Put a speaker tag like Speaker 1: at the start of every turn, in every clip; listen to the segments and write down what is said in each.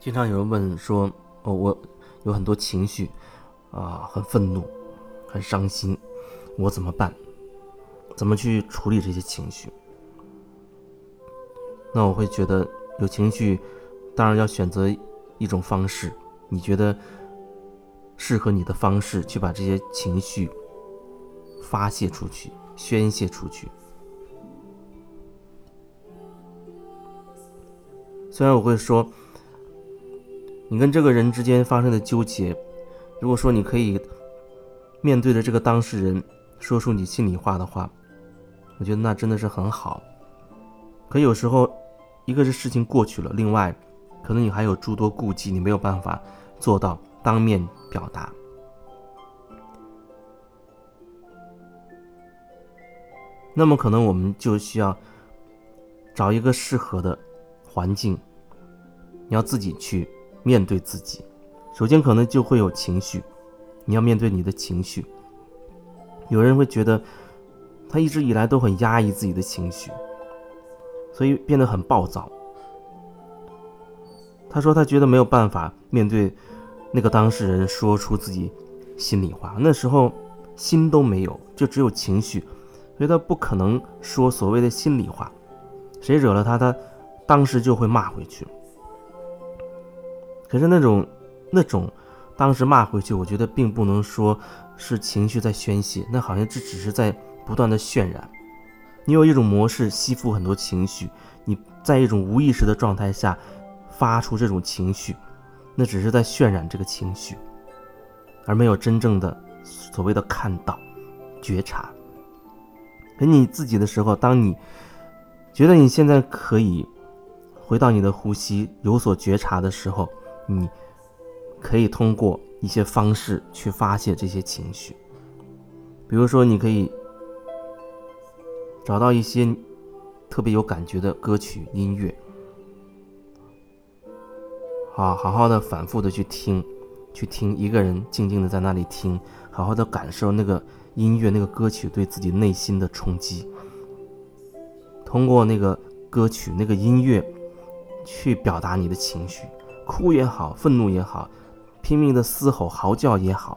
Speaker 1: 经常有人问说：“哦，我有很多情绪，啊，很愤怒，很伤心，我怎么办？怎么去处理这些情绪？”那我会觉得，有情绪，当然要选择一种方式，你觉得适合你的方式，去把这些情绪发泄出去，宣泄出去。虽然我会说。你跟这个人之间发生的纠结，如果说你可以面对着这个当事人说出你心里话的话，我觉得那真的是很好。可有时候，一个是事情过去了，另外可能你还有诸多顾忌，你没有办法做到当面表达。那么可能我们就需要找一个适合的环境，你要自己去。面对自己，首先可能就会有情绪，你要面对你的情绪。有人会觉得他一直以来都很压抑自己的情绪，所以变得很暴躁。他说他觉得没有办法面对那个当事人说出自己心里话，那时候心都没有，就只有情绪，所以他不可能说所谓的心里话。谁惹了他，他当时就会骂回去。可是那种，那种，当时骂回去，我觉得并不能说是情绪在宣泄，那好像这只是在不断的渲染。你有一种模式吸附很多情绪，你在一种无意识的状态下发出这种情绪，那只是在渲染这个情绪，而没有真正的所谓的看到、觉察。给你自己的时候，当你觉得你现在可以回到你的呼吸，有所觉察的时候。你可以通过一些方式去发泄这些情绪，比如说，你可以找到一些特别有感觉的歌曲、音乐，好好好的反复的去听，去听一个人静静的在那里听，好好的感受那个音乐、那个歌曲对自己内心的冲击，通过那个歌曲、那个音乐去表达你的情绪。哭也好，愤怒也好，拼命的嘶吼、嚎叫也好，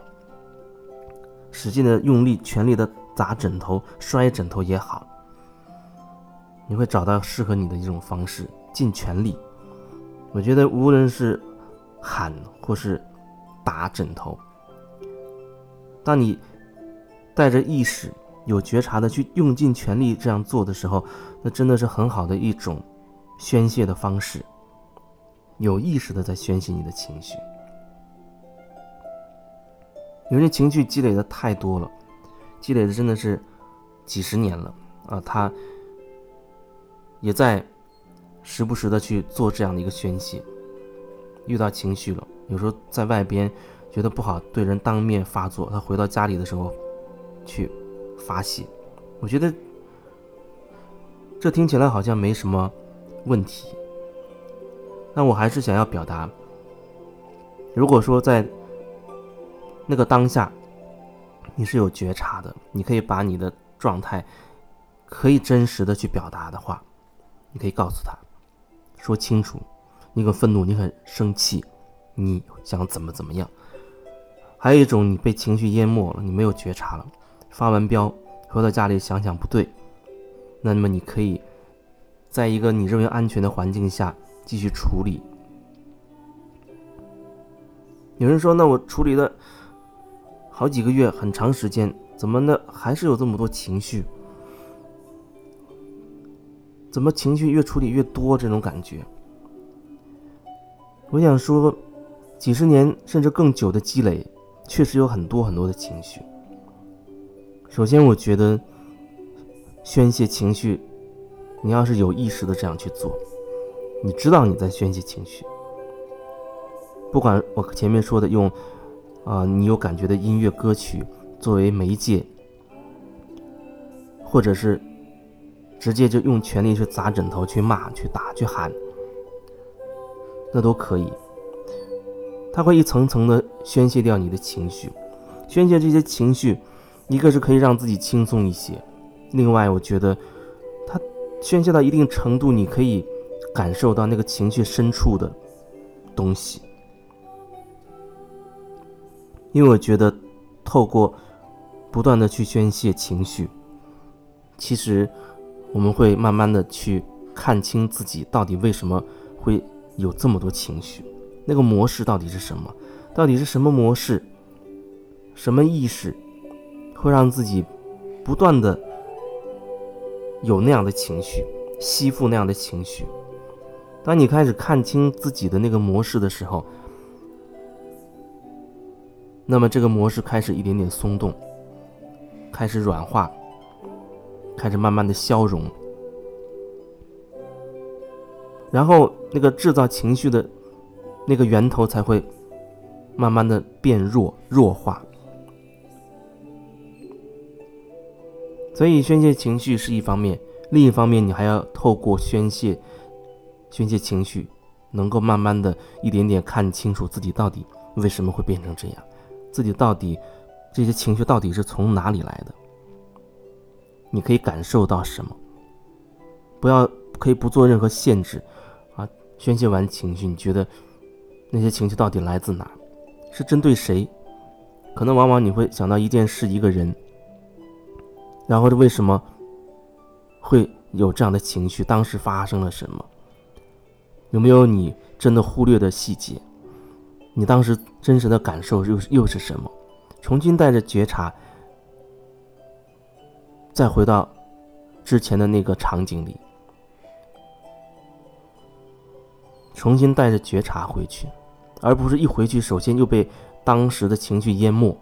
Speaker 1: 使劲的用力、全力的砸枕头、摔枕头也好，你会找到适合你的一种方式，尽全力。我觉得无论是喊或是打枕头，当你带着意识、有觉察的去用尽全力这样做的时候，那真的是很好的一种宣泄的方式。有意识的在宣泄你的情绪，有些情绪积累的太多了，积累的真的是几十年了啊！他也在时不时的去做这样的一个宣泄。遇到情绪了，有时候在外边觉得不好，对人当面发作，他回到家里的时候去发泄。我觉得这听起来好像没什么问题。那我还是想要表达，如果说在那个当下，你是有觉察的，你可以把你的状态可以真实的去表达的话，你可以告诉他，说清楚，你很愤怒，你很生气，你想怎么怎么样。还有一种，你被情绪淹没了，你没有觉察了，发完飙回到家里想想不对，那么你可以在一个你认为安全的环境下。继续处理。有人说：“那我处理了好几个月，很长时间，怎么呢？还是有这么多情绪？怎么情绪越处理越多？这种感觉。”我想说，几十年甚至更久的积累，确实有很多很多的情绪。首先，我觉得宣泄情绪，你要是有意识的这样去做。你知道你在宣泄情绪，不管我前面说的用，啊，你有感觉的音乐歌曲作为媒介，或者是直接就用全力去砸枕头、去骂、去打、去喊，那都可以。它会一层层的宣泄掉你的情绪，宣泄这些情绪，一个是可以让自己轻松一些，另外我觉得宣泄到一定程度，你可以感受到那个情绪深处的东西。因为我觉得，透过不断的去宣泄情绪，其实我们会慢慢的去看清自己到底为什么会有这么多情绪，那个模式到底是什么？到底是什么模式？什么意识会让自己不断的有那样的情绪，吸附那样的情绪？当你开始看清自己的那个模式的时候，那么这个模式开始一点点松动，开始软化，开始慢慢的消融，然后那个制造情绪的那个源头才会慢慢的变弱弱化。所以宣泄情绪是一方面，另一方面你还要透过宣泄宣泄情绪，能够慢慢的一点点看清楚自己到底为什么会变成这样。自己到底这些情绪到底是从哪里来的？你可以感受到什么？不要可以不做任何限制啊！宣泄完情绪，你觉得那些情绪到底来自哪？是针对谁？可能往往你会想到一件事、一个人，然后这为什么会有这样的情绪？当时发生了什么？有没有你真的忽略的细节？你当时真实的感受又又是什么？重新带着觉察，再回到之前的那个场景里，重新带着觉察回去，而不是一回去首先就被当时的情绪淹没。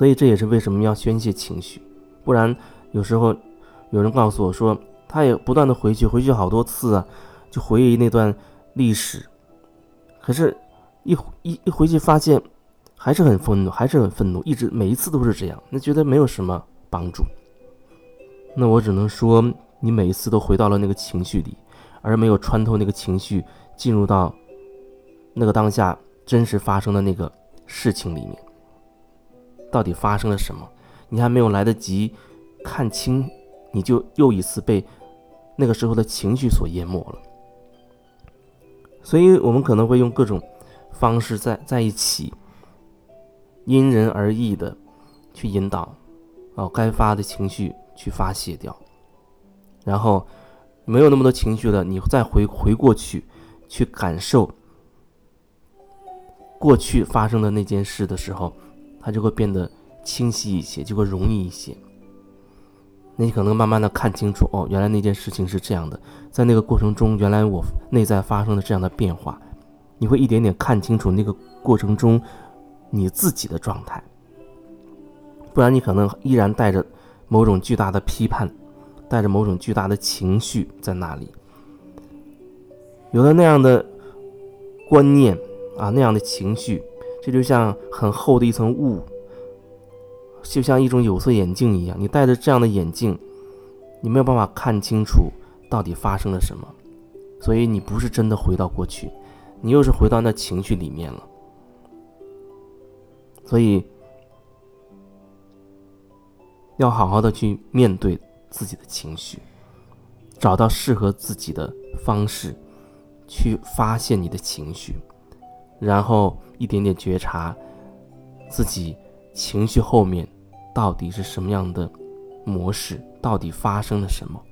Speaker 1: 所以这也是为什么要宣泄情绪，不然有时候有人告诉我说，他也不断的回去，回去好多次啊，就回忆那段历史。可是，一一一回去发现，还是很愤怒，还是很愤怒，一直每一次都是这样，那觉得没有什么帮助。那我只能说，你每一次都回到了那个情绪里，而没有穿透那个情绪，进入到那个当下真实发生的那个事情里面。到底发生了什么？你还没有来得及看清，你就又一次被那个时候的情绪所淹没了。所以，我们可能会用各种方式在在一起，因人而异的去引导，哦，该发的情绪去发泄掉，然后没有那么多情绪了，你再回回过去，去感受过去发生的那件事的时候，它就会变得清晰一些，就会容易一些。那你可能慢慢的看清楚，哦，原来那件事情是这样的，在那个过程中，原来我内在发生了这样的变化，你会一点点看清楚那个过程中你自己的状态，不然你可能依然带着某种巨大的批判，带着某种巨大的情绪在那里，有了那样的观念啊，那样的情绪，这就像很厚的一层雾。就像一种有色眼镜一样，你戴着这样的眼镜，你没有办法看清楚到底发生了什么，所以你不是真的回到过去，你又是回到那情绪里面了。所以要好好的去面对自己的情绪，找到适合自己的方式去发现你的情绪，然后一点点觉察自己。情绪后面到底是什么样的模式？到底发生了什么？